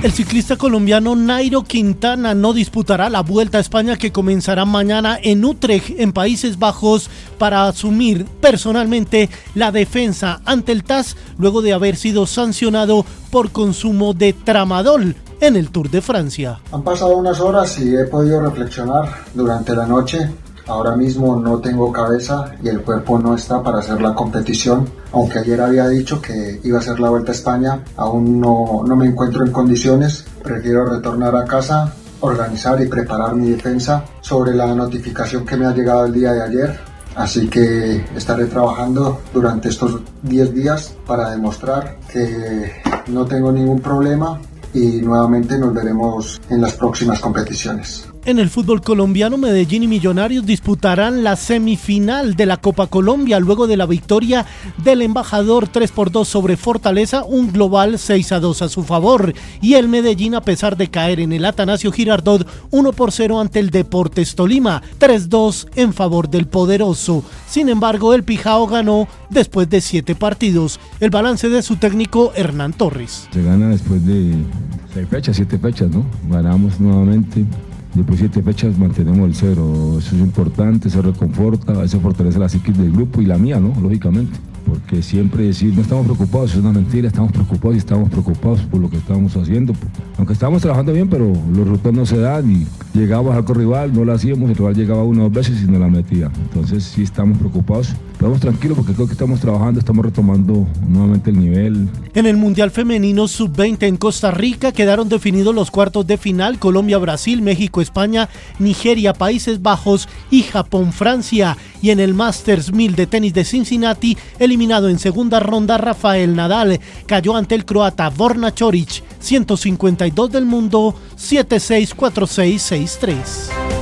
El ciclista colombiano Nairo Quintana no disputará la Vuelta a España que comenzará mañana en Utrecht, en Países Bajos, para asumir personalmente la defensa ante el TAS luego de haber sido sancionado por consumo de tramadol en el Tour de Francia. Han pasado unas horas y he podido reflexionar durante la noche Ahora mismo no tengo cabeza y el cuerpo no está para hacer la competición. Aunque ayer había dicho que iba a hacer la Vuelta a España, aún no, no me encuentro en condiciones. Prefiero retornar a casa, organizar y preparar mi defensa sobre la notificación que me ha llegado el día de ayer. Así que estaré trabajando durante estos 10 días para demostrar que no tengo ningún problema y nuevamente nos veremos en las próximas competiciones. En el fútbol colombiano, Medellín y Millonarios disputarán la semifinal de la Copa Colombia luego de la victoria del embajador 3 por 2 sobre Fortaleza, un global 6 a 2 a su favor. Y el Medellín, a pesar de caer en el Atanasio Girardot 1 por 0 ante el Deportes Tolima, 3-2 en favor del poderoso. Sin embargo, el Pijao ganó después de 7 partidos. El balance de su técnico Hernán Torres. Se gana después de 6 fechas, 7 fechas, ¿no? Ganamos nuevamente Después de siete fechas mantenemos el cero. Eso es importante, eso reconforta, eso fortalece la psiquis del grupo y la mía, ¿no? Lógicamente porque siempre decir no estamos preocupados es una mentira, estamos preocupados y estamos preocupados por lo que estamos haciendo. Aunque estamos trabajando bien, pero los rutos no se dan y llegábamos al rival, no lo hacíamos, el rival llegaba una o dos veces y no la metía. Entonces sí estamos preocupados, pero vamos tranquilos porque creo que estamos trabajando, estamos retomando nuevamente el nivel. En el Mundial Femenino Sub-20 en Costa Rica quedaron definidos los cuartos de final Colombia, Brasil, México, España, Nigeria, Países Bajos y Japón, Francia. Y en el Masters 1000 de tenis de Cincinnati, el eliminado en segunda ronda, Rafael Nadal cayó ante el croata Borna Choric, 152 del mundo, 7-6, 4-6, 6-3.